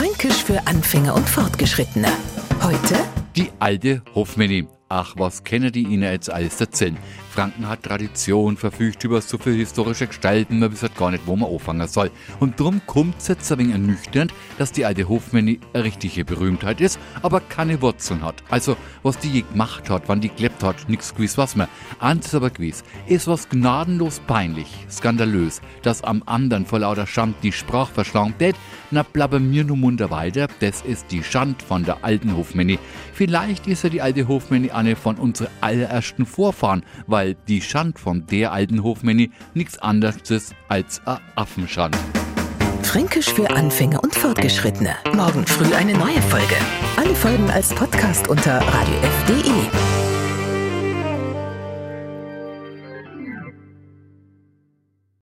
Fränkisch für Anfänger und Fortgeschrittene. Heute Die alte Hofmeni. Ach, was kennen die Ihnen jetzt alles erzählen? Franken hat Tradition, verfügt über so viele historische Gestalten, man weiß halt gar nicht, wo man anfangen soll. Und drum kommt es jetzt ein wenig ernüchternd, dass die alte Hofmeni eine richtige Berühmtheit ist, aber keine Wurzeln hat. Also, was die je gemacht hat, wann die gelebt hat, nix gewiss was mehr. Eins aber gewiss, ist was gnadenlos peinlich, skandalös, dass am anderen vor lauter Schand die Sprach verschlankt tät, na blabber mir nur munter weiter, das ist die Schand von der alten Hofmeni. Vielleicht ist ja die alte Hofmeni eine von unseren allerersten Vorfahren, weil die Schand von der alten Hofmeni nichts anderes ist als a Affenschand. Fränkisch für Anfänger und Fortgeschrittene. Morgen früh eine neue Folge. Alle Folgen als Podcast unter radiof.de.